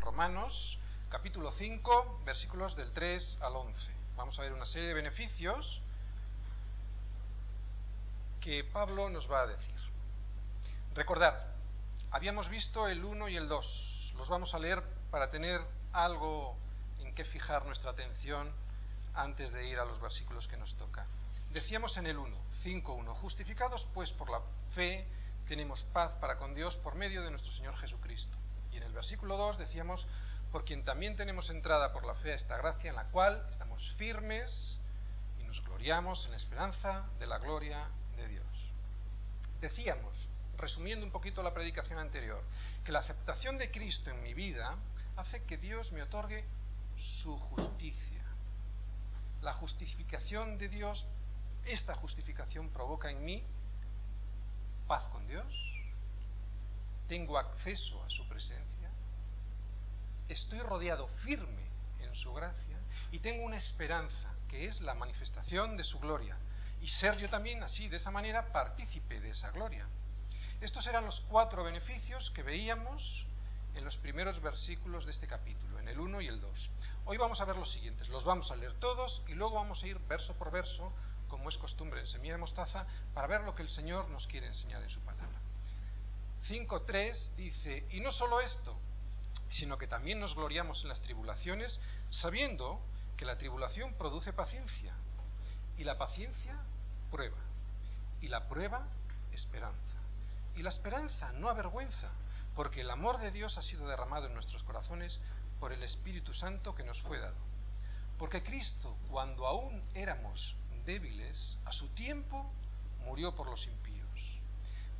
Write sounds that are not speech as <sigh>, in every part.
Romanos capítulo 5, versículos del 3 al 11. Vamos a ver una serie de beneficios que Pablo nos va a decir. Recordad, habíamos visto el 1 y el 2. Los vamos a leer para tener algo en que fijar nuestra atención antes de ir a los versículos que nos toca. Decíamos en el 1, 5.1, justificados pues por la fe tenemos paz para con Dios por medio de nuestro Señor Jesucristo. Y en el versículo 2 decíamos, por quien también tenemos entrada por la fe a esta gracia en la cual estamos firmes y nos gloriamos en la esperanza de la gloria de Dios. Decíamos, resumiendo un poquito la predicación anterior, que la aceptación de Cristo en mi vida hace que Dios me otorgue su justicia. La justificación de Dios, esta justificación provoca en mí paz con Dios, tengo acceso a su presencia, estoy rodeado firme en su gracia y tengo una esperanza que es la manifestación de su gloria y ser yo también así, de esa manera, partícipe de esa gloria. Estos eran los cuatro beneficios que veíamos en los primeros versículos de este capítulo, en el 1 y el 2. Hoy vamos a ver los siguientes, los vamos a leer todos y luego vamos a ir verso por verso como es costumbre en Semilla de Mostaza, para ver lo que el Señor nos quiere enseñar en su palabra. 5.3 dice, y no solo esto, sino que también nos gloriamos en las tribulaciones, sabiendo que la tribulación produce paciencia, y la paciencia prueba, y la prueba esperanza, y la esperanza no avergüenza, porque el amor de Dios ha sido derramado en nuestros corazones por el Espíritu Santo que nos fue dado. Porque Cristo, cuando aún éramos débiles, a su tiempo murió por los impíos.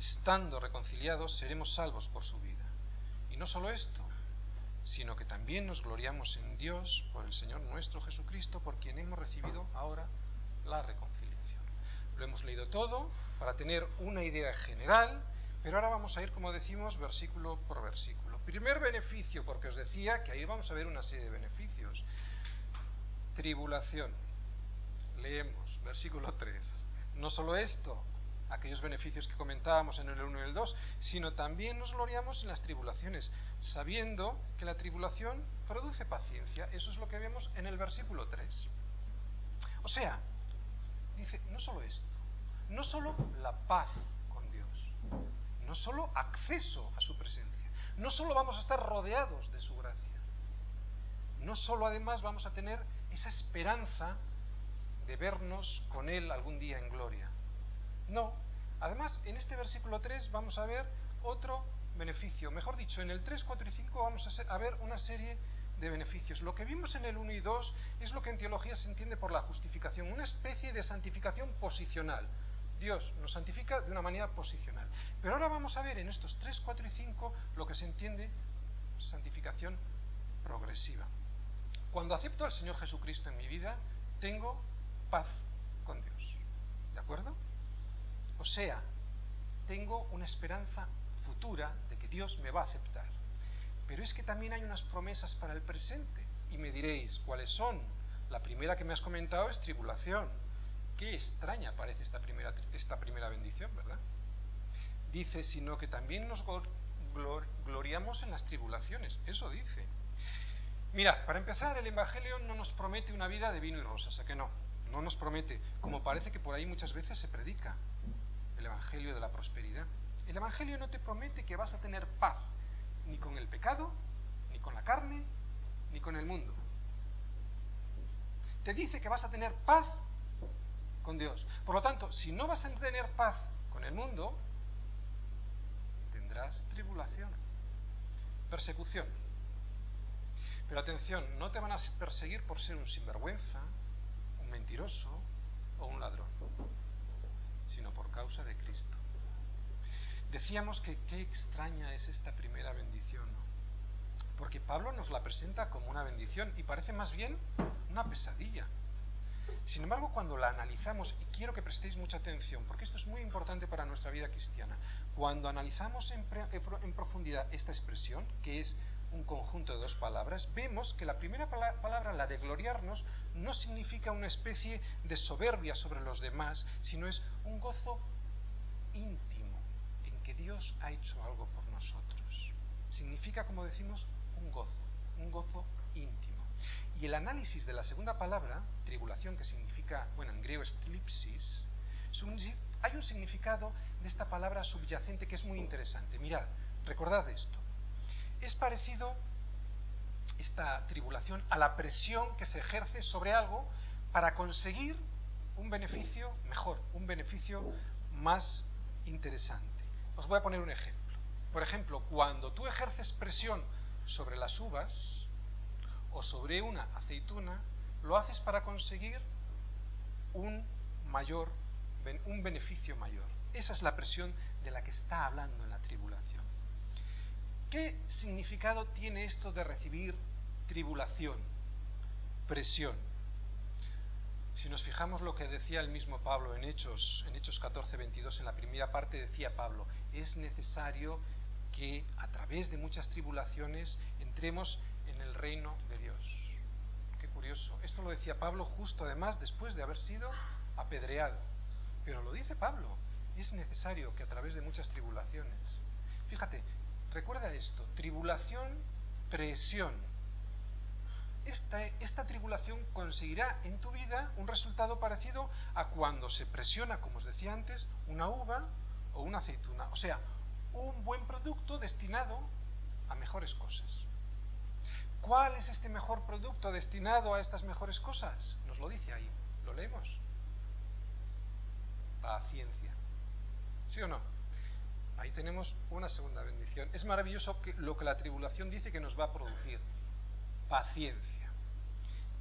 estando reconciliados, seremos salvos por su vida. Y no solo esto, sino que también nos gloriamos en Dios por el Señor nuestro Jesucristo, por quien hemos recibido ahora la reconciliación. Lo hemos leído todo para tener una idea general, pero ahora vamos a ir, como decimos, versículo por versículo. Primer beneficio, porque os decía que ahí vamos a ver una serie de beneficios. Tribulación leemos, versículo 3. No solo esto, aquellos beneficios que comentábamos en el 1 y el 2, sino también nos gloriamos en las tribulaciones, sabiendo que la tribulación produce paciencia. Eso es lo que vemos en el versículo 3. O sea, dice, no solo esto, no solo la paz con Dios, no solo acceso a su presencia, no solo vamos a estar rodeados de su gracia, no solo además vamos a tener esa esperanza de vernos con Él algún día en gloria. No. Además, en este versículo 3 vamos a ver otro beneficio. Mejor dicho, en el 3, 4 y 5 vamos a, ver una serie de beneficios. Lo que vimos en el 1 y 2 es lo que en teología se entiende por la justificación, una especie de santificación posicional. Dios nos santifica de una manera posicional. Pero ahora vamos a ver en estos 3, 4 y 5 lo que se entiende santificación progresiva. Cuando acepto al Señor Jesucristo en mi vida, tengo paz con Dios. O sea, tengo una esperanza futura de que Dios me va a aceptar. Pero es que también hay unas promesas para el presente. Y me diréis, ¿cuáles son? La primera que me has comentado es tribulación. Qué extraña parece esta primera, esta primera bendición, ¿verdad? Dice, sino que también nos gloriamos en las tribulaciones. Eso dice. Mira, para empezar, el Evangelio no nos promete una vida de vino y rosas, ¿a que no? no nos promete, como parece que por ahí muchas veces se predica, el Evangelio de la prosperidad. El Evangelio no te promete que vas a tener paz, ni con el pecado, ni con la carne, ni con el mundo. Te dice que vas a tener paz con Dios. Por lo tanto, si no vas a tener paz con el mundo, tendrás tribulación, persecución. Pero atención, no te van a perseguir por ser un sinvergüenza, mentiroso o un ladrón, sino por causa de Cristo. Decíamos que qué extraña es esta primera bendición. Porque Pablo nos la presenta como una bendición y parece más bien una pesadilla. Sin embargo, cuando la analizamos, y quiero que prestéis mucha atención, porque esto es muy importante para nuestra vida cristiana, cuando analizamos en, en profundidad esta expresión, que es un conjunto de dos palabras, vemos que la primera palabra, la de gloriarnos, no significa una especie de soberbia sobre los demás, sino es un gozo íntimo en que Dios ha hecho algo por nosotros. Significa, como decimos, un gozo, un gozo íntimo. Y el análisis de la segunda palabra, tribulación, que significa, bueno, en griego es tripsis, hay un significado de esta palabra subyacente que es muy interesante. Mirad, recordad esto. Es parecido esta tribulación a la presión que se ejerce sobre algo para conseguir un beneficio mejor, un beneficio más interesante. Os voy a poner un ejemplo. Por ejemplo, cuando tú ejerces presión sobre las uvas o sobre una aceituna, lo haces para conseguir un mayor un beneficio mayor. Esa es la presión de la que está hablando en la tribulación. ¿Qué significado tiene esto de recibir tribulación, presión? Si nos fijamos lo que decía el mismo Pablo en Hechos, en Hechos 14, 22, en la primera parte decía Pablo, es necesario que a través de muchas tribulaciones entremos en el reino de Dios. Qué curioso. Esto lo decía Pablo justo además después de haber sido apedreado. Pero lo dice Pablo, es necesario que a través de muchas tribulaciones. Fíjate, Recuerda esto, tribulación, presión. Esta, tribulación conseguirá en tu vida un resultado parecido a cuando se presiona, como os decía antes, una uva o una aceituna. O sea, un buen producto destinado a mejores cosas. ¿Cuál es este mejor producto destinado a estas mejores cosas? Nos lo dice ahí. ¿Lo leemos? Paciencia. ¿Sí o no? Ahí tenemos una segunda bendición. Es maravilloso que, lo que la tribulación dice que nos va a producir. Paciencia.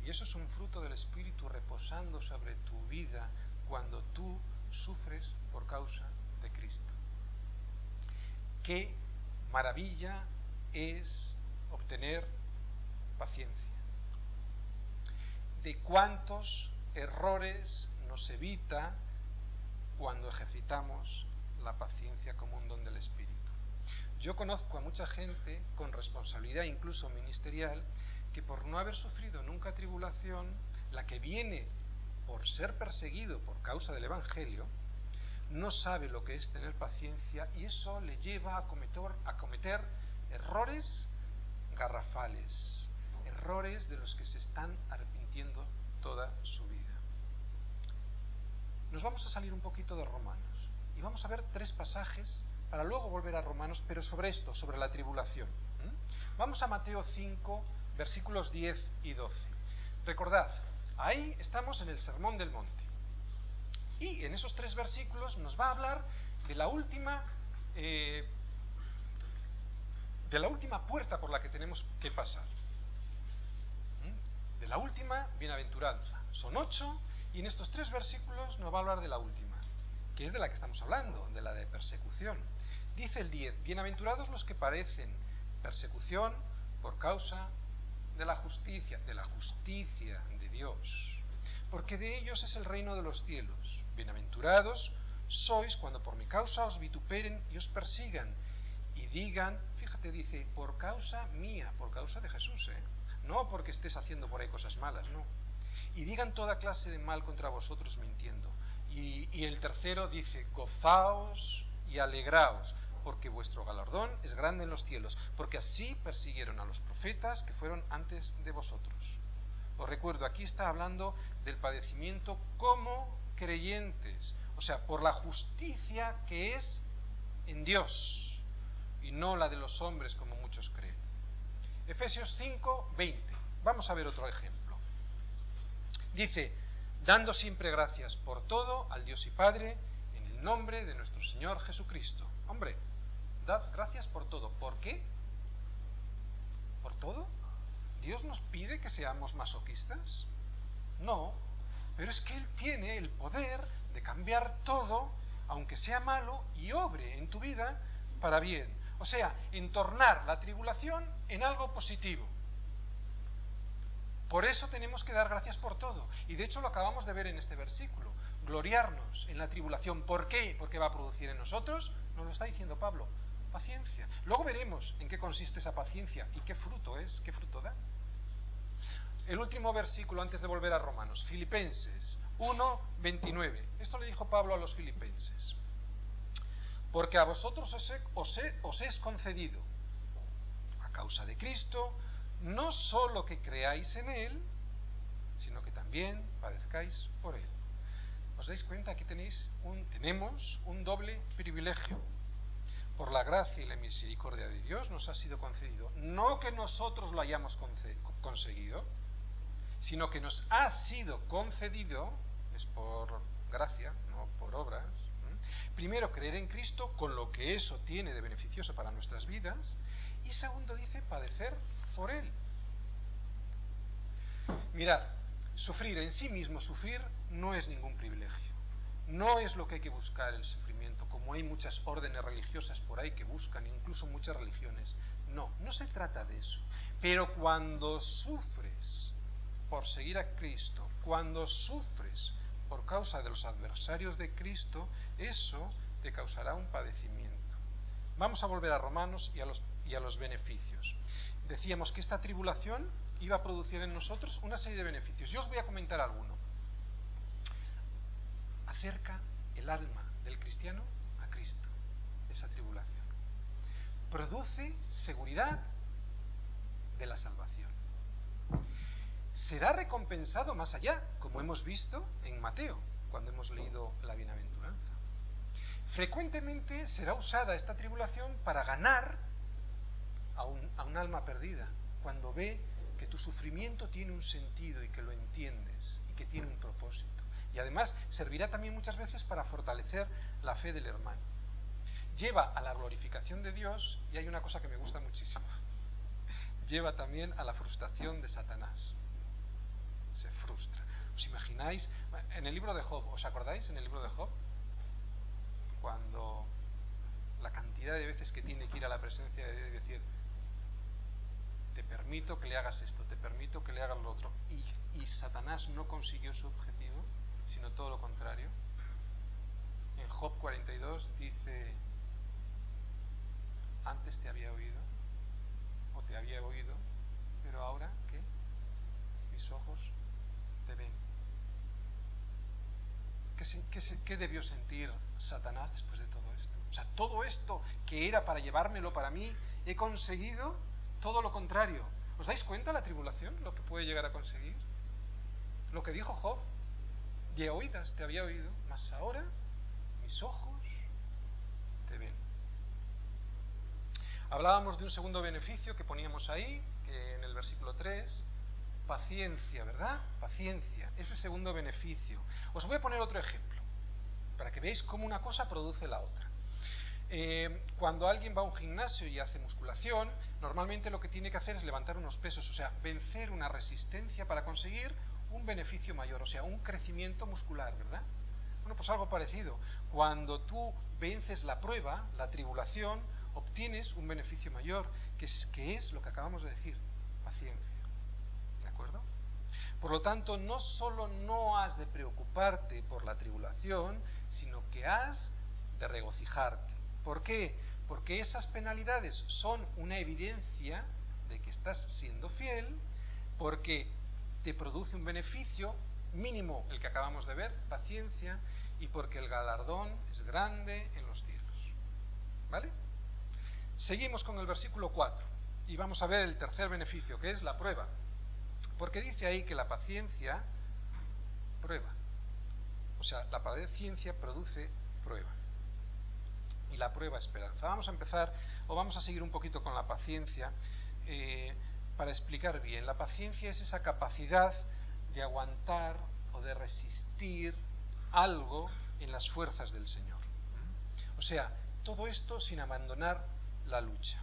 Y eso es un fruto del Espíritu reposando sobre tu vida cuando tú sufres por causa de Cristo. Qué maravilla es obtener paciencia. De cuántos errores nos evita cuando ejercitamos la paciencia como un don del Espíritu. Yo conozco a mucha gente con responsabilidad incluso ministerial que por no haber sufrido nunca tribulación, la que viene por ser perseguido por causa del Evangelio, no sabe lo que es tener paciencia y eso le lleva a cometer, a cometer errores garrafales, errores de los que se están arrepintiendo toda su vida. Nos vamos a salir un poquito de Romanos. Y vamos a ver tres pasajes para luego volver a Romanos, pero sobre esto, sobre la tribulación. Vamos a Mateo 5, versículos 10 y 12. Recordad, ahí estamos en el Sermón del Monte. Y en esos tres versículos nos va a hablar de la última, eh, de la última puerta por la que tenemos que pasar. De la última bienaventuranza. Son ocho y en estos tres versículos nos va a hablar de la última que es de la que estamos hablando, de la de persecución. Dice el 10, bienaventurados los que padecen persecución por causa de la justicia, de la justicia de Dios, porque de ellos es el reino de los cielos. Bienaventurados sois cuando por mi causa os vituperen y os persigan y digan, fíjate, dice, por causa mía, por causa de Jesús, ¿eh? no porque estés haciendo por ahí cosas malas, no. Y digan toda clase de mal contra vosotros mintiendo. Y, el tercero dice, gozaos y alegraos, porque vuestro galardón es grande en los cielos, porque así persiguieron a los profetas que fueron antes de vosotros. Os recuerdo, aquí está hablando del padecimiento como creyentes, o sea, por la justicia que es en Dios y no la de los hombres como muchos creen. Efesios 5, 20. Vamos a ver otro ejemplo. Dice, dando siempre gracias por todo al Dios y Padre en el nombre de nuestro Señor Jesucristo. Hombre, dad gracias por todo. ¿Por qué? ¿Por todo? ¿Dios nos pide que seamos masoquistas? No, pero es que Él tiene el poder de cambiar todo, aunque sea malo, y obre en tu vida para bien. O sea, en tornar la tribulación en algo positivo. Por eso tenemos que dar gracias por todo. Y de hecho lo acabamos de ver en este versículo. Gloriarnos en la tribulación. ¿Por qué? Porque va a producir en nosotros, nos lo está diciendo Pablo, paciencia. Luego veremos en qué consiste esa paciencia y qué fruto es, qué fruto da. El último versículo antes de volver a Romanos, Filipenses 1, 29. Esto le dijo Pablo a los filipenses. Porque a vosotros os, os, os es concedido, a causa de Cristo, no solo que creáis en Él, sino que también padezcáis por Él. ¿Os dais cuenta? Aquí tenéis un, tenemos un doble privilegio. Por la gracia y la misericordia de Dios nos ha sido concedido. No que nosotros lo hayamos conseguido, sino que nos ha sido concedido, es por gracia, no por obras. Primero, creer en Cristo con lo que eso tiene de beneficioso para nuestras vidas. Y segundo, dice, padecer por Él. Mirad, sufrir en sí mismo, sufrir no es ningún privilegio. No es lo que hay que buscar el sufrimiento, como hay muchas órdenes religiosas por ahí que buscan, incluso muchas religiones. No, no se trata de eso. Pero cuando sufres por seguir a Cristo, cuando sufres por causa de los adversarios de Cristo, eso te causará un padecimiento. Vamos a volver a Romanos y a los, y a los beneficios decíamos que esta tribulación iba a producir en nosotros una serie de beneficios. Yo os voy a comentar alguno. Acerca el alma del cristiano a Cristo, esa tribulación. Produce seguridad de la salvación. Será recompensado más allá, como hemos visto en Mateo, cuando hemos leído la bienaventuranza. Frecuentemente será usada esta tribulación para ganar a un, alma perdida, cuando ve que tu sufrimiento tiene un sentido y que lo entiendes y que tiene un propósito. Y además servirá también muchas veces para fortalecer la fe del hermano. Lleva a la glorificación de Dios y hay una cosa que me gusta muchísimo. <laughs> Lleva también a la frustración de Satanás. Se frustra. ¿Os imagináis? En el libro de Job, ¿os acordáis en el libro de Job? Cuando la cantidad de veces que tiene que ir a la presencia de Dios y decir, te permito que le hagas esto, te permito que le hagas lo otro. Y, Satanás no consiguió su objetivo, sino todo lo contrario. En Job 42 dice, antes te había oído, o te había oído, pero ahora, ¿qué? Mis ojos te ven. ¿Qué, qué debió sentir Satanás después de todo esto? O sea, todo esto que era para llevármelo para mí, he conseguido todo lo contrario. ¿Os dais cuenta la tribulación, lo que puede llegar a conseguir? Lo que dijo Job, de oídas te había oído, mas ahora mis ojos te ven. Hablábamos de un segundo beneficio que poníamos ahí, que en el versículo 3, paciencia, ¿verdad? Paciencia, ese segundo beneficio. Os voy a poner otro ejemplo, para que veáis cómo una cosa produce la otra. Eh, cuando alguien va a un gimnasio y hace musculación, normalmente lo que tiene que hacer es levantar unos pesos, o sea, vencer una resistencia para conseguir un beneficio mayor, o sea, un crecimiento muscular, ¿verdad? Bueno, pues algo parecido. Cuando tú vences la prueba, la tribulación, obtienes un beneficio mayor, que es, que es lo que acabamos de decir, paciencia. ¿De acuerdo? Por lo tanto, no solo no has de preocuparte por la tribulación, sino que has de regocijarte. ¿Por qué? Porque esas penalidades son una evidencia de que estás siendo fiel, porque te produce un beneficio mínimo, el que acabamos de ver, paciencia, y porque el galardón es grande en los cielos. ¿Vale? Seguimos con el versículo 4 y vamos a ver el tercer beneficio, que es la prueba. Porque dice ahí que la paciencia prueba. O sea, la paciencia produce prueba y la prueba esperanza. Vamos a empezar o vamos a seguir un poquito con la paciencia eh, para explicar bien. La paciencia es esa capacidad de aguantar o de resistir algo en las fuerzas del Señor. O sea, todo esto sin abandonar la lucha.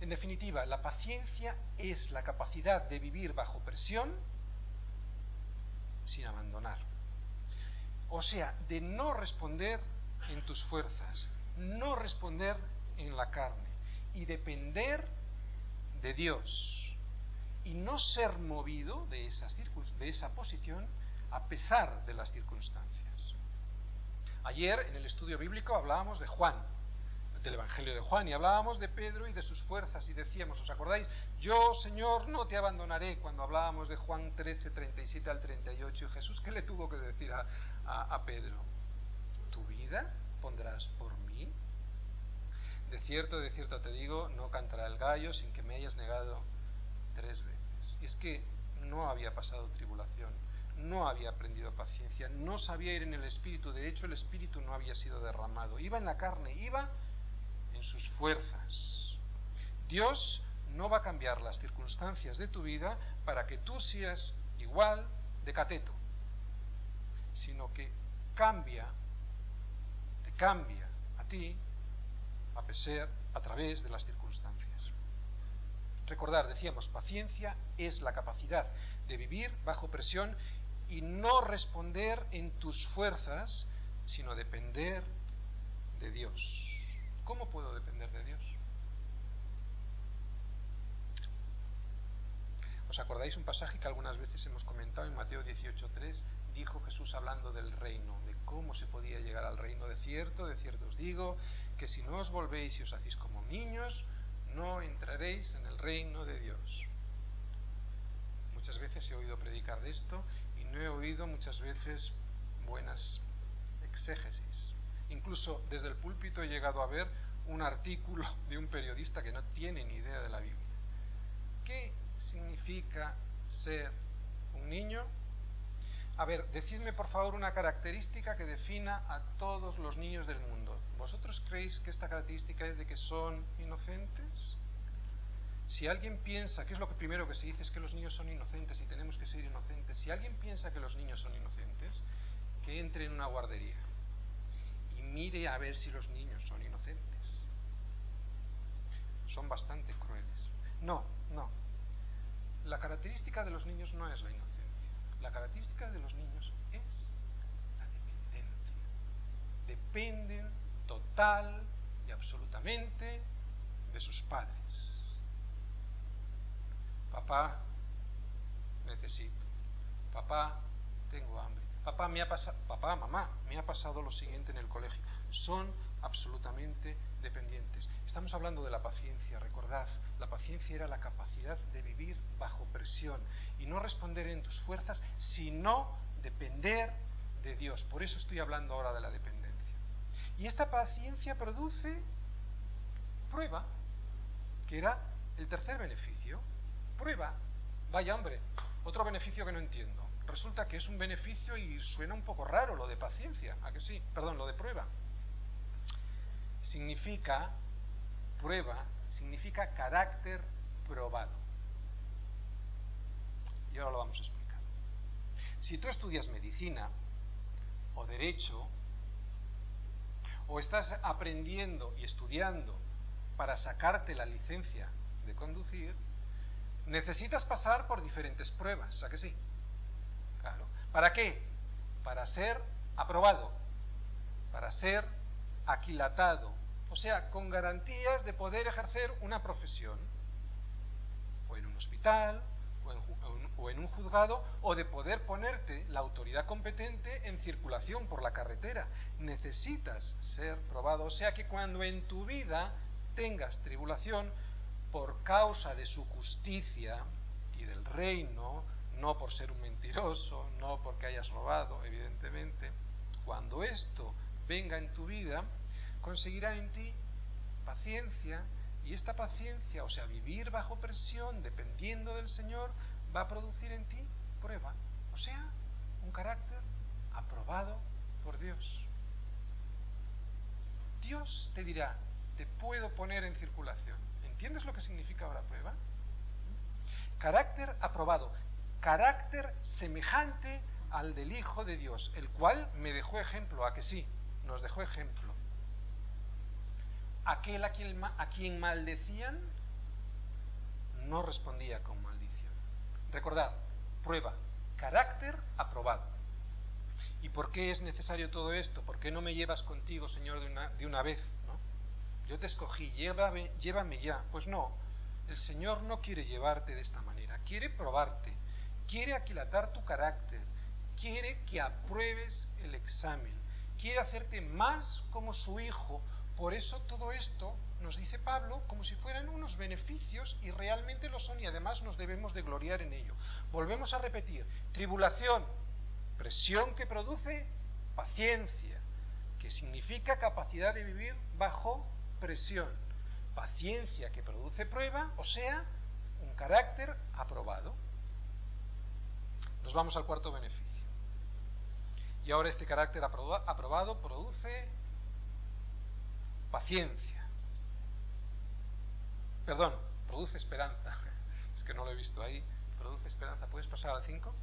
En definitiva, la paciencia es la capacidad de vivir bajo presión sin abandonar. O sea, de no responder en tus fuerzas, no responder en la carne y depender de Dios y no ser movido de, esas de esa posición a pesar de las circunstancias. Ayer en el estudio bíblico hablábamos de Juan, del Evangelio de Juan, y hablábamos de Pedro y de sus fuerzas, y decíamos, ¿os acordáis? Yo, Señor, no te abandonaré, cuando hablábamos de Juan 13, 37 al 38, y Jesús, ¿qué le tuvo que decir a, a Pedro? ¿Tu vida pondrás por mí? De cierto, de cierto te digo, no cantará el gallo sin que me hayas negado tres veces. Y es que no había pasado tribulación, no había aprendido paciencia, no sabía ir en el espíritu, de hecho el espíritu no había sido derramado, iba en la carne, iba en sus fuerzas. Dios no va a cambiar las circunstancias de tu vida para que tú seas igual de cateto, sino que cambia, cambia a ti a pesar, a través de las circunstancias. Recordar, decíamos, paciencia es la capacidad de vivir bajo presión y no responder en tus fuerzas, sino depender de Dios. ¿Cómo puedo depender de Dios? ¿Os acordáis un pasaje que algunas veces hemos comentado en Mateo 18.3? Dijo Jesús hablando del reino, de cómo se podía llegar al reino de cierto, de cierto os digo, que si no os volvéis y os hacéis como niños, no entraréis en el reino de Dios. Muchas veces he oído predicar de esto y no he oído muchas veces buenas exégesis. Incluso desde el púlpito he llegado a ver un artículo de un periodista que no tiene ni idea de la Biblia. ¿Qué significa ser un niño? A ver, decidme por favor una característica que defina a todos los niños del mundo. ¿Vosotros creéis que esta característica es de que son inocentes? Si alguien piensa, que es lo primero que se dice, es que los niños son inocentes y tenemos que ser inocentes, si alguien piensa que los niños son inocentes, que entre en una guardería y mire a ver si los niños son inocentes. Son bastante crueles. No, no. La característica de los niños no es la inocencia. La característica de los niños es la dependencia. Dependen total y absolutamente de sus padres. Papá, necesito. Papá, tengo hambre. Papá, me ha pasado, papá, mamá, me ha pasado lo siguiente en el colegio. Son absolutamente dependientes. Estamos hablando de la paciencia, recordad, la paciencia era la capacidad de vivir bajo presión y no responder en tus fuerzas, sino depender de Dios. Por eso estoy hablando ahora de la dependencia. Y esta paciencia produce prueba, que era el tercer beneficio. Prueba. Vaya hombre, otro beneficio que no entiendo. Resulta que es un beneficio y suena un poco raro lo de paciencia, ¿a que sí? Perdón, lo de prueba. Significa, prueba, significa carácter probado. Y ahora lo vamos a explicar. Si tú estudias medicina o derecho o estás aprendiendo y estudiando para sacarte la licencia de conducir, necesitas pasar por diferentes pruebas, ¿a sí? Claro. ¿Para qué? Para ser aprobado, para ser aquilatado, o sea, con garantías de poder ejercer una profesión, o en un hospital, o en, un juzgado, o de poder ponerte la autoridad competente en circulación por la carretera. Necesitas ser probado. O sea que cuando en tu vida tengas tribulación por causa de su justicia y del reino, no por ser un mentiroso, no porque hayas robado, evidentemente, cuando esto venga en tu vida, conseguirá en ti paciencia, y esta paciencia, o sea, vivir bajo presión, dependiendo del Señor, va a producir en ti prueba, o sea, un carácter aprobado por Dios. Dios te dirá, te puedo poner en circulación. ¿Entiendes lo que significa ahora prueba? Carácter aprobado, carácter semejante al del Hijo de Dios, el cual me dejó ejemplo, a que sí, nos dejó ejemplo. Aquel a quien, a quien maldecían no respondía con maldición. Recordad, prueba, carácter aprobado. ¿Y por qué es necesario todo esto? ¿Por qué no me llevas contigo, Señor, de una, de una vez? yo te escogí, llévame, llévame ya. Pues no, el Señor no quiere llevarte de esta manera, quiere probarte, quiere aquilatar tu carácter, quiere que apruebes el examen, quiere hacerte más como su hijo. Por eso todo esto nos dice Pablo como si fueran unos beneficios y realmente lo son y además nos debemos de gloriar en ello. Volvemos a repetir, tribulación, presión que produce paciencia, que significa capacidad de vivir bajo presión, paciencia que produce prueba, o sea, un carácter aprobado. Nos vamos al cuarto beneficio. Y ahora este carácter aprobado produce paciencia. Perdón, produce esperanza. <laughs> Es que no lo he visto ahí. Produce esperanza. ¿Puedes pasar al 5?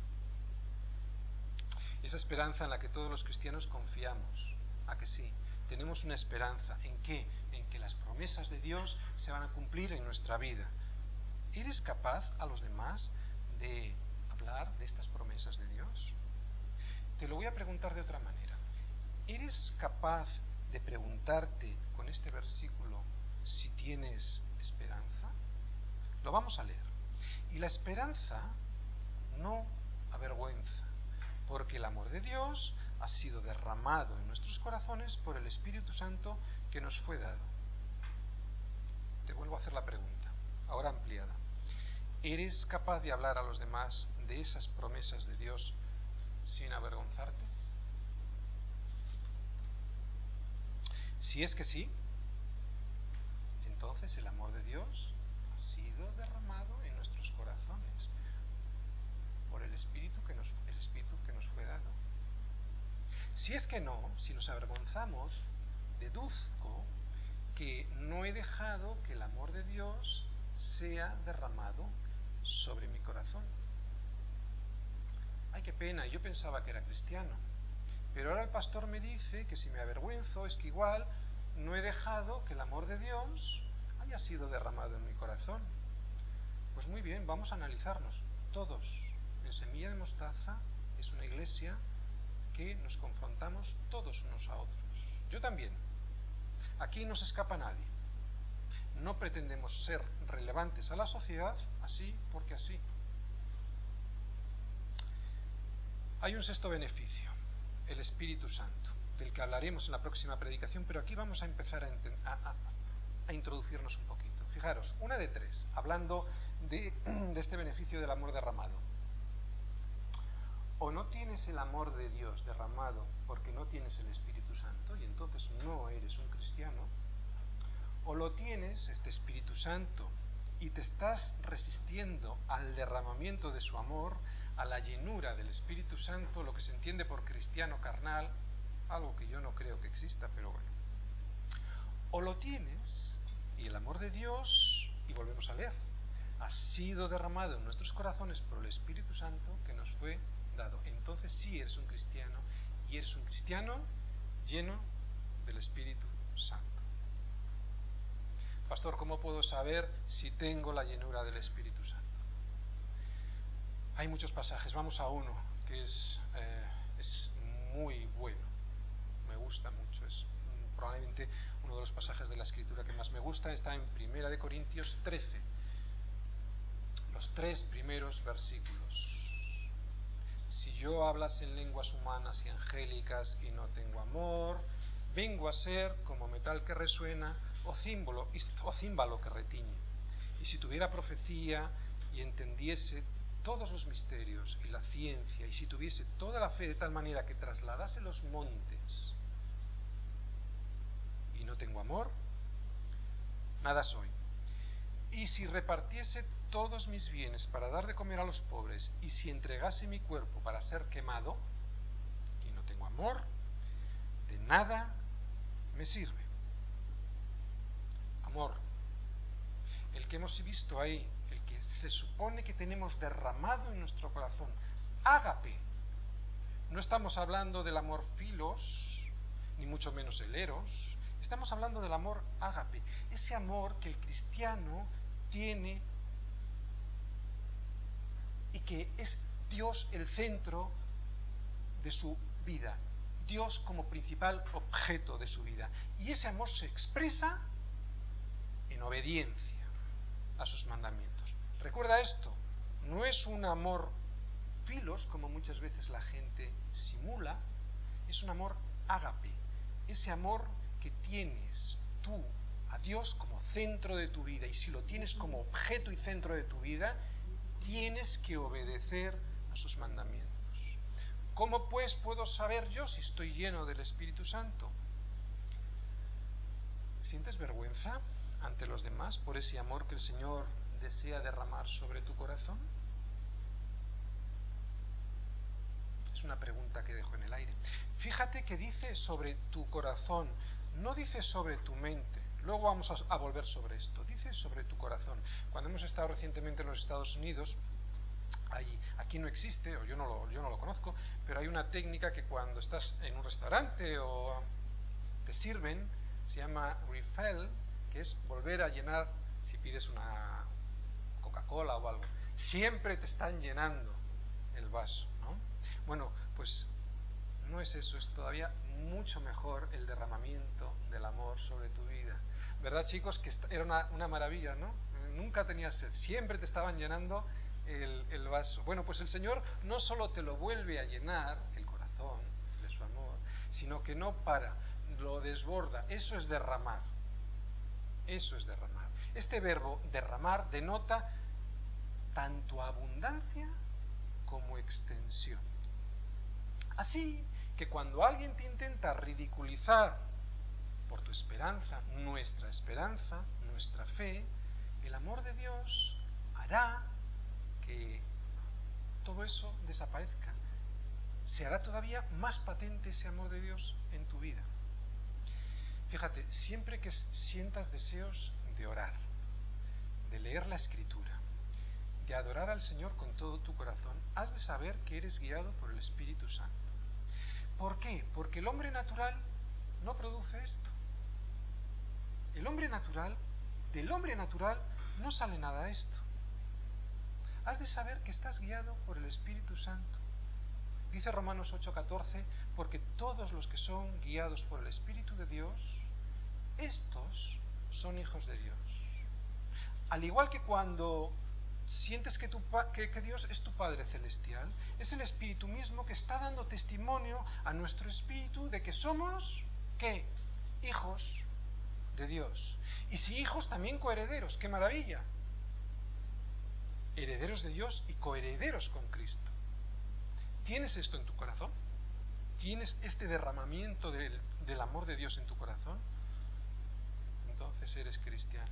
Esa esperanza en la que todos los cristianos confiamos. ¿A que sí? Tenemos una esperanza. ¿En qué? En que las promesas de Dios se van a cumplir en nuestra vida. ¿Eres capaz a los demás de hablar de estas promesas de Dios? Te lo voy a preguntar de otra manera. ¿Eres capaz de preguntarte con este versículo si tienes esperanza? Lo vamos a leer. Y la esperanza no avergüenza, porque el amor de Dios ha sido derramado en nuestros corazones por el Espíritu Santo que nos fue dado. Te vuelvo a hacer la pregunta, ahora ampliada. ¿Eres capaz de hablar a los demás de esas promesas de Dios sin avergonzarte? Si es que sí, entonces el amor de Dios ha sido derramado en nuestros corazones por el Espíritu que nos, el Espíritu que nos fue dado. Si es que no, si nos avergonzamos, deduzco que no he dejado que el amor de Dios sea derramado sobre mi corazón. Ay, qué pena, yo pensaba que era cristiano. Pero ahora el pastor me dice que si me avergüenzo es que igual no he dejado que el amor de Dios haya sido derramado en mi corazón. Pues muy bien, vamos a analizarnos todos. En Semilla de Mostaza es una iglesia que nos confrontamos todos unos a otros. Yo también. Aquí no se escapa nadie. No pretendemos ser relevantes a la sociedad así porque así. Hay un sexto beneficio, el Espíritu Santo, del que hablaremos en la próxima predicación, pero aquí vamos a empezar a, introducirnos un poquito. Fijaros, una de tres, hablando de, <clears throat> de este beneficio del amor derramado. O no tienes el amor de Dios derramado porque no tienes el Espíritu Santo y entonces no eres un cristiano, o lo tienes, este Espíritu Santo, y te estás resistiendo al derramamiento de su amor, a la llenura del Espíritu Santo, lo que se entiende por cristiano carnal, algo que yo no creo que exista, pero bueno. O lo tienes y el amor de Dios, y volvemos a leer, ha sido derramado en nuestros corazones por el Espíritu Santo que nos fue dado. Entonces sí eres un cristiano y eres un cristiano lleno del Espíritu Santo. Pastor, ¿cómo puedo saber si tengo la llenura del Espíritu Santo? Hay muchos pasajes, vamos a uno que es, eh, muy bueno, me gusta mucho, es probablemente uno de los pasajes de la Escritura que más me gusta, está en Primera de Corintios 13, los tres primeros versículos. Si yo hablas en lenguas humanas y angélicas y no tengo amor, vengo a ser como metal que resuena o címbalo, o címbalo que retiñe. Y si tuviera profecía y entendiese todos los misterios y la ciencia, y si tuviese toda la fe de tal manera que trasladase los montes y no tengo amor, nada soy. Y si repartiese todos mis bienes para dar de comer a los pobres, y si entregase mi cuerpo para ser quemado, y no tengo amor, de nada me sirve. Amor, el que hemos visto ahí se supone que tenemos derramado en nuestro corazón. Ágape. No estamos hablando del amor filos, ni mucho menos el eros. Estamos hablando del amor ágape. Ese amor que el cristiano tiene y que es Dios el centro de su vida. Dios como principal objeto de su vida. Y ese amor se expresa en obediencia a sus mandamientos. Recuerda esto, no es un amor filos, como muchas veces la gente simula, es un amor ágape, ese amor que tienes tú a Dios como centro de tu vida y si lo tienes como objeto y centro de tu vida, tienes que obedecer a sus mandamientos. ¿Cómo pues puedo saber yo si estoy lleno del Espíritu Santo? ¿Sientes vergüenza ante los demás por ese amor que el Señor desea derramar sobre tu corazón? Es una pregunta que dejo en el aire. Fíjate que dice sobre tu corazón, no dice sobre tu mente. Luego vamos a, volver sobre esto. Dice sobre tu corazón. Cuando hemos estado recientemente en los Estados Unidos, aquí no existe, o yo no, lo, yo no lo conozco, pero hay una técnica que cuando estás en un restaurante o te sirven, se llama refill, que es volver a llenar si pides una Coca-Cola o algo. Siempre te están llenando el vaso. Bueno, pues no es eso, es todavía mucho mejor el derramamiento del amor sobre tu vida. ¿Verdad, chicos? Que era una, maravilla, ¿no? Nunca tenías sed, siempre te estaban llenando el, el, vaso. Bueno, pues el Señor no solo te lo vuelve a llenar, el corazón de su amor, sino que no para, lo desborda. Eso es derramar. Eso es derramar. Este verbo derramar denota tanto abundancia como extensión. Así que cuando alguien te intenta ridiculizar por tu esperanza, nuestra esperanza, nuestra fe, el amor de Dios hará que todo eso desaparezca. Se hará todavía más patente ese amor de Dios en tu vida. Fíjate, siempre que sientas deseos de orar, de leer la escritura, de adorar al Señor con todo tu corazón, has de saber que eres guiado por el Espíritu Santo. ¿Por qué? Porque el hombre natural no produce esto. El hombre natural, del hombre natural no sale nada esto. Has de saber que estás guiado por el Espíritu Santo. Dice Romanos 8:14, porque todos los que son guiados por el Espíritu de Dios, estos son hijos de Dios. Al igual que cuando sientes que, tu, Dios es tu Padre Celestial, es el Espíritu mismo que está dando testimonio a nuestro Espíritu de que somos, ¿qué? Hijos de Dios. Y si hijos, también coherederos, qué maravilla. Herederos de Dios y coherederos con Cristo. ¿Tienes esto en tu corazón? ¿Tienes este derramamiento del, amor de Dios en tu corazón? Entonces eres cristiano.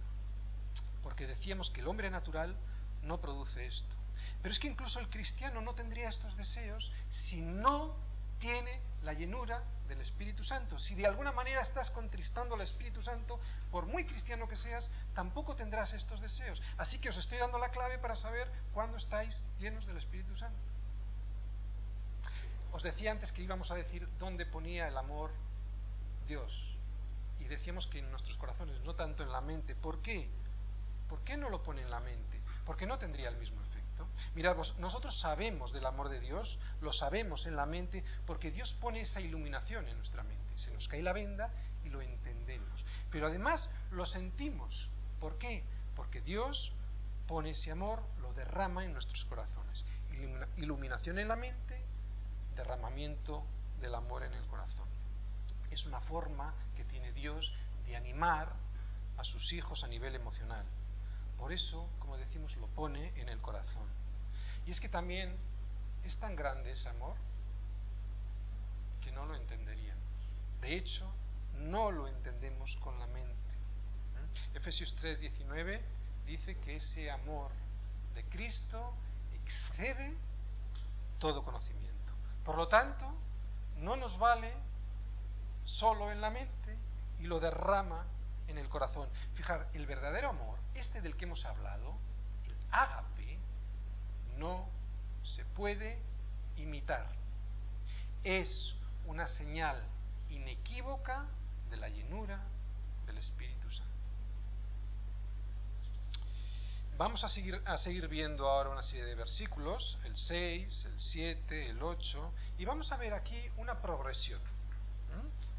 Porque decíamos que el hombre natural no produce esto. Pero es que incluso el cristiano no tendría estos deseos si no tiene la llenura del Espíritu Santo. Si de alguna manera estás contristando al Espíritu Santo, por muy cristiano que seas, tampoco tendrás estos deseos. Así que os estoy dando la clave para saber cuándo estáis llenos del Espíritu Santo. Os decía antes que íbamos a decir dónde ponía el amor Dios. Y decíamos que en nuestros corazones, no tanto en la mente. ¿Por qué? ¿Por qué no lo pone en la mente? porque no tendría el mismo efecto. Mirad, nosotros sabemos del amor de Dios, lo sabemos en la mente, porque Dios pone esa iluminación en nuestra mente. Se nos cae la venda y lo entendemos. Pero además lo sentimos. ¿Por qué? Porque Dios pone ese amor, lo derrama en nuestros corazones. Iluminación en la mente, derramamiento del amor en el corazón. Es una forma que tiene Dios de animar a sus hijos a nivel emocional. Por eso, como decimos, lo pone en el corazón. Y es que también es tan grande ese amor que no lo entenderíamos. De hecho, no lo entendemos con la mente. ¿Mm? Efesios 3, 19 dice que ese amor de Cristo excede todo conocimiento. Por lo tanto, no nos vale solo en la mente y lo derrama en el corazón. Fijar, el verdadero amor, este del que hemos hablado, el ágape, no se puede imitar. Es una señal inequívoca de la llenura del Espíritu Santo. Vamos a seguir, a seguir viendo ahora una serie de versículos, el 6, el 7, el 8, y vamos a ver aquí una progresión.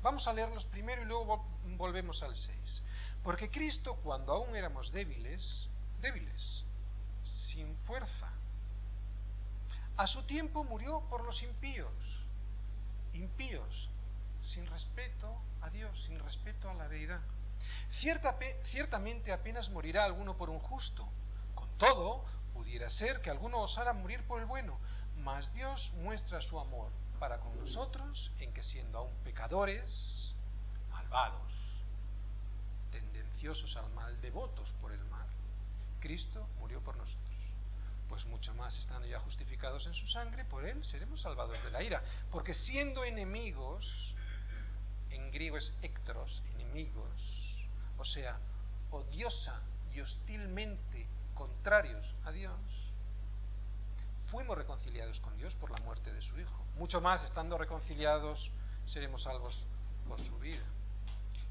Vamos a leerlos primero y luego volvemos al 6. Porque Cristo, cuando aún éramos débiles, débiles, sin fuerza, a su tiempo murió por los impíos, impíos, sin respeto a Dios, sin respeto a la deidad. ciertamente apenas morirá alguno por un justo. Todo, pudiera ser que alguno osara morir por el bueno, mas Dios muestra su amor para con nosotros en que siendo aún pecadores, malvados, tendenciosos al mal, devotos por el mal, Cristo murió por nosotros. Pues mucho más, estando ya justificados en su sangre, por él seremos salvados de la ira. Porque siendo enemigos, en griego es ectros, enemigos, o sea, odiosa y hostilmente contrarios a Dios, fuimos reconciliados con Dios por la muerte de su Hijo. Mucho más, estando reconciliados, seremos salvos por su vida.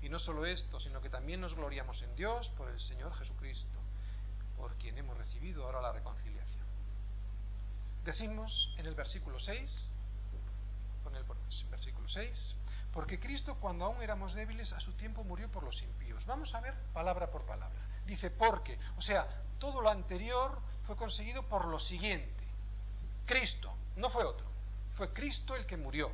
Y no solo esto, sino que también nos gloriamos en Dios por el Señor Jesucristo, por quien hemos recibido ahora la reconciliación. Decimos en el versículo 6, pon el versículo 6, porque Cristo cuando aún éramos débiles a su tiempo murió por los impíos. Vamos a ver palabra por palabra. Dice porque, o sea, todo lo anterior fue conseguido por lo siguiente. Cristo, no fue otro, fue Cristo el que murió.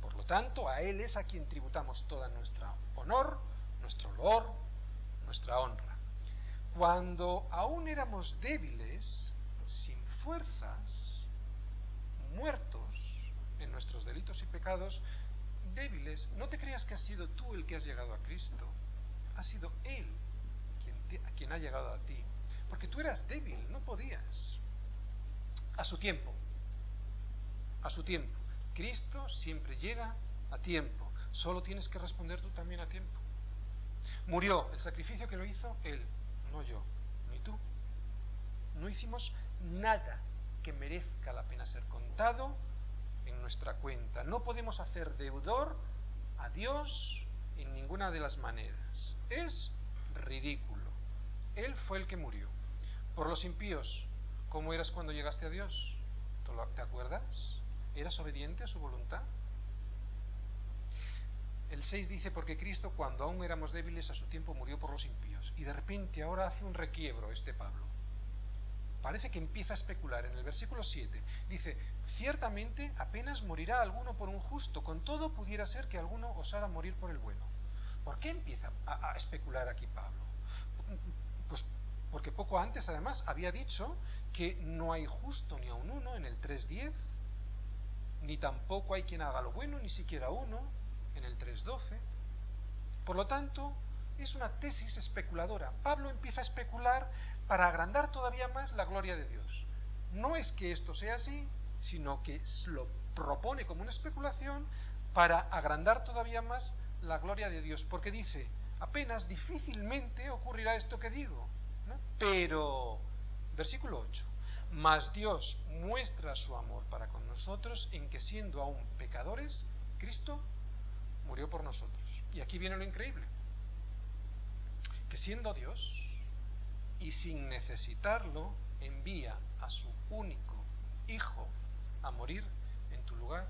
Por lo tanto, a Él es a quien tributamos toda nuestra honor, nuestro olor, nuestra honra. Cuando aún éramos débiles, sin fuerzas, muertos en nuestros delitos y pecados, débiles, no te creas que has sido tú el que has llegado a Cristo, ha sido Él quien, quien ha llegado a ti, porque tú eras débil, no podías a su tiempo. A su tiempo. Cristo siempre llega a tiempo. Solo tienes que responder tú también a tiempo. Murió. El sacrificio que lo hizo Él, no yo, ni tú. No hicimos nada que merezca la pena ser contado en nuestra cuenta. No podemos hacer deudor a Dios en ninguna de las maneras. Es ridículo. Él fue el que murió. Por los impíos, ¿Cómo eras cuando llegaste a Dios? ¿Te acuerdas? ¿Eras obediente a su voluntad? El 6 dice, porque Cristo cuando aún éramos débiles a su tiempo murió por los impíos. Y de repente ahora hace un requiebro este Pablo. Parece que empieza a especular. En el versículo 7 dice, ciertamente apenas morirá alguno por un justo, con todo pudiera ser que alguno osara morir por el bueno. ¿Por qué empieza a, a especular aquí Pablo? Pues porque poco antes, además, había dicho que no hay justo ni a un uno en el 3.10, ni tampoco hay quien haga lo bueno, ni siquiera uno en el 3.12. Por lo tanto, es una tesis especuladora. Pablo empieza a especular para agrandar todavía más la gloria de Dios. No es que esto sea así, sino que lo propone como una especulación para agrandar todavía más la gloria de Dios, porque dice, apenas difícilmente ocurrirá esto que digo. Pero, versículo 8, mas Dios muestra su amor para con nosotros en que siendo aún pecadores, Cristo murió por nosotros. Y aquí viene lo increíble, que siendo Dios y sin necesitarlo, envía a su único Hijo a morir en tu lugar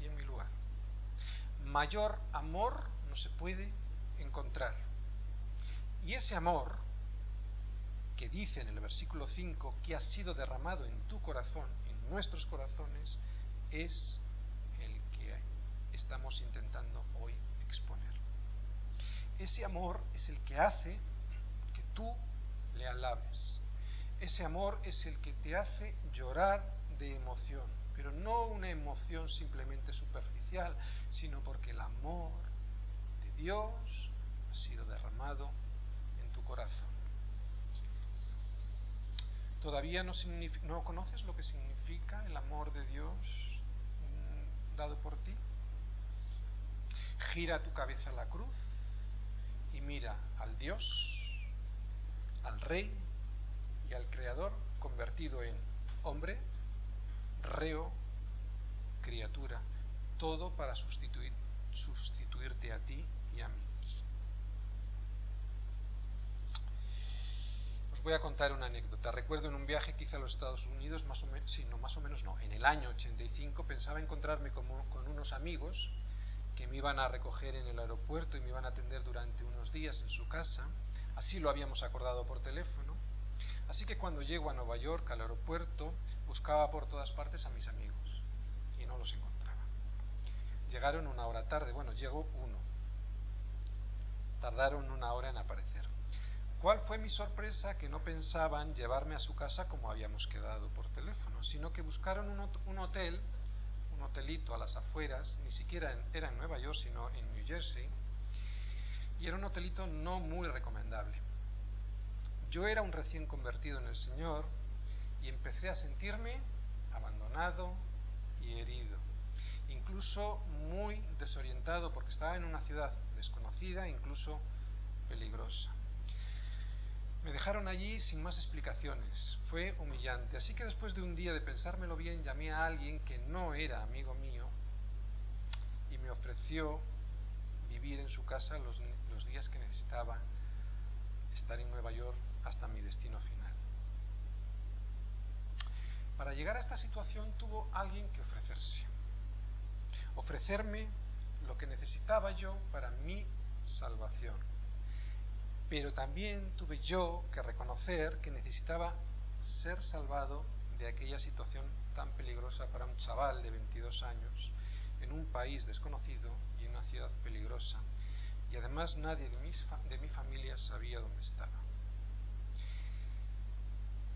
y en mi lugar. Mayor amor no se puede encontrar. Y ese amor que dice en el versículo 5 que ha sido derramado en tu corazón, en nuestros corazones, es el que estamos intentando hoy exponer. Ese amor es el que hace que tú le alabes. Ese amor es el que te hace llorar de emoción, pero no una emoción simplemente superficial, sino porque el amor Dios ha sido derramado en tu corazón. ¿Todavía no, no conoces lo que significa el amor de Dios mm, dado por ti? Gira tu cabeza a la cruz y mira al Dios, al Rey y al Creador convertido en hombre, reo, criatura, todo para sustituir, sustituirte a ti y a mí. voy a contar una anécdota. Recuerdo en un viaje hice a los Estados Unidos, más o menos, sí, no, más o menos no, en el año 85 pensaba encontrarme con, con unos amigos que me iban a recoger en el aeropuerto y me iban a atender durante unos días en su casa. Así lo habíamos acordado por teléfono. Así que cuando llego a Nueva York, al aeropuerto, buscaba por todas partes a mis amigos y no los encontraba. Llegaron una hora tarde, bueno, llegó uno. Tardaron una hora en aparecer. ¿Cuál fue mi sorpresa? Que no pensaban llevarme a su casa como habíamos quedado por teléfono, sino que buscaron un, hotel, un hotelito a las afueras, ni siquiera era en Nueva York, sino en New Jersey, y era un hotelito no muy recomendable. Yo era un recién convertido en el Señor y empecé a sentirme abandonado y herido, incluso muy desorientado porque estaba en una ciudad desconocida, incluso peligrosa. Me dejaron allí sin más explicaciones. Fue humillante. Así que después de un día de pensármelo bien, llamé a alguien que no era amigo mío y me ofreció vivir en su casa los, los días que necesitaba estar en Nueva York hasta mi destino final. Para llegar a esta situación tuvo alguien que ofrecerse. Ofrecerme lo que necesitaba yo para mi salvación pero también tuve yo que reconocer que necesitaba ser salvado de aquella situación tan peligrosa para un chaval de 22 años en un país desconocido y en una ciudad peligrosa. Y además nadie de, de mi familia sabía dónde estaba.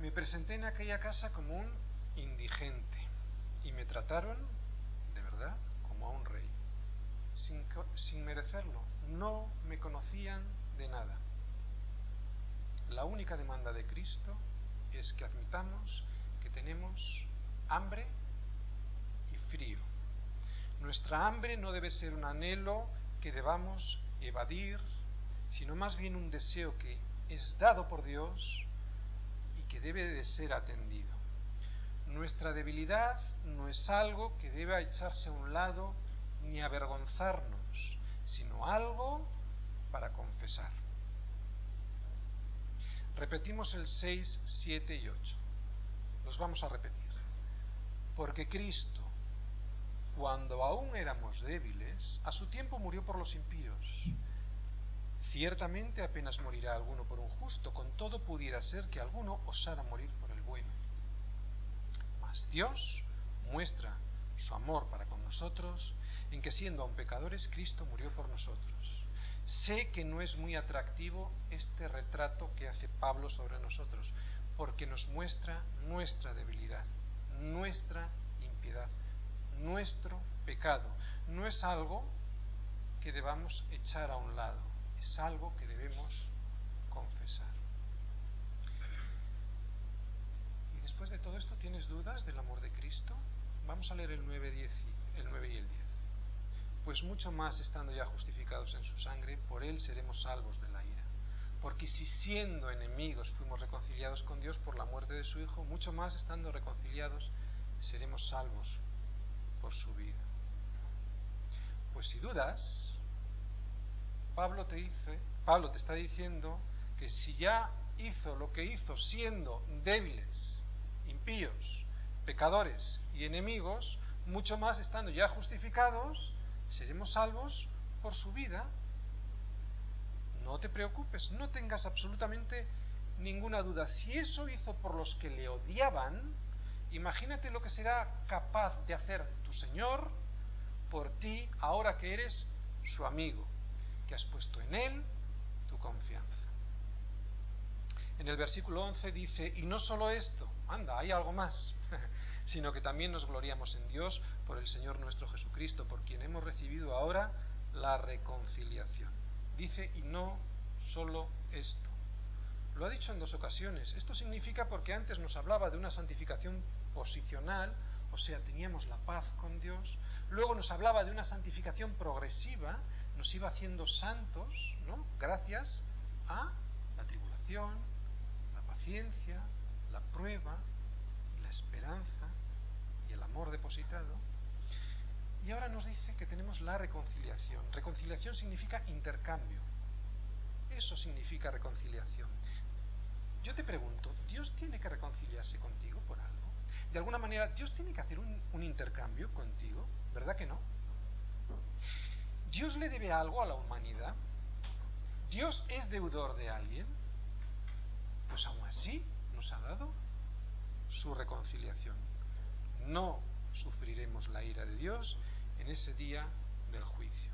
Me presenté en aquella casa como un indigente y me trataron, de verdad, como a un rey, sin, sin merecerlo. No me conocían de nada. La única demanda de Cristo es que admitamos que tenemos hambre y frío. Nuestra hambre no debe ser un anhelo que debamos evadir, sino más bien un deseo que es dado por Dios y que debe de ser atendido. Nuestra debilidad no es algo que deba echarse a un lado ni avergonzarnos, sino algo para confesar. Repetimos el 6, 7 y 8. Los vamos a repetir. Porque Cristo, cuando aún éramos débiles, a su tiempo murió por los impíos. Ciertamente apenas morirá alguno por un justo, con todo pudiera ser que alguno osara morir por el bueno. Mas Dios muestra su amor para con nosotros en que siendo aún pecadores, Cristo murió por nosotros Sé que no es muy atractivo este retrato que hace Pablo sobre nosotros, porque nos muestra nuestra debilidad, nuestra impiedad, nuestro pecado. No es algo que debamos echar a un lado, es algo que debemos confesar. Y después de todo esto, ¿tienes dudas del amor de Cristo? Vamos a leer el 9, 10, el 9 y el 10 pues mucho más estando ya justificados en su sangre, por él seremos salvos de la ira. Porque si siendo enemigos fuimos reconciliados con Dios por la muerte de su Hijo, mucho más estando reconciliados seremos salvos por su vida. Pues si dudas, Pablo te dice, Pablo te está diciendo que si ya hizo lo que hizo siendo débiles, impíos, pecadores y enemigos, mucho más estando ya justificados, seremos salvos por su vida. No te preocupes, no tengas absolutamente ninguna duda. Si eso hizo por los que le odiaban, imagínate lo que será capaz de hacer tu Señor por ti ahora que eres su amigo, que has puesto en Él tu confianza. En el versículo 11 dice, y no solo esto, anda, hay algo más, <laughs> sino que también nos gloriamos en Dios por el Señor nuestro Jesucristo, por quien hemos recibido ahora la reconciliación. Dice, y no solo esto. Lo ha dicho en dos ocasiones. Esto significa porque antes nos hablaba de una santificación posicional, o sea, teníamos la paz con Dios. Luego nos hablaba de una santificación progresiva, nos iba haciendo santos, ¿no? Gracias a la tribulación, la paciencia, la prueba, la esperanza y el amor depositado. Y ahora nos dice que tenemos la reconciliación. Reconciliación significa intercambio. Eso significa reconciliación. Yo te pregunto, ¿Dios tiene que reconciliarse contigo por algo? De alguna manera, ¿Dios tiene que hacer un, un intercambio contigo? ¿Verdad que no? ¿Dios le debe algo a la humanidad? ¿Dios es deudor de alguien? Pues aún así nos ha dado su reconciliación. No sufriremos la ira de Dios en ese día del juicio.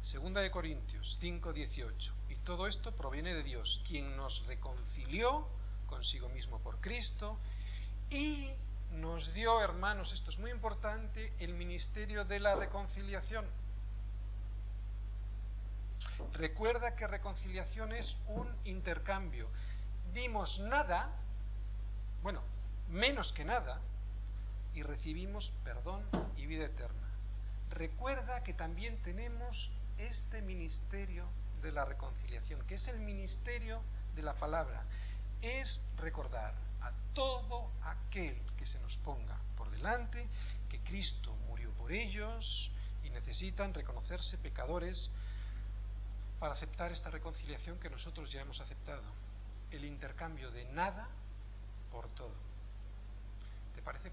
Segunda de Corintios 5:18. Y todo esto proviene de Dios, quien nos reconcilió consigo mismo por Cristo y nos dio, hermanos, esto es muy importante, el ministerio de la reconciliación. Recuerda que reconciliación es un intercambio. Dimos nada, bueno, menos que nada, y recibimos perdón y vida eterna. Recuerda que también tenemos este ministerio de la reconciliación, que es el ministerio de la palabra. Es recordar a todo aquel que se nos ponga por delante que Cristo murió por ellos y necesitan reconocerse pecadores para aceptar esta reconciliación que nosotros ya hemos aceptado. El intercambio de nada por todo. ¿Te parece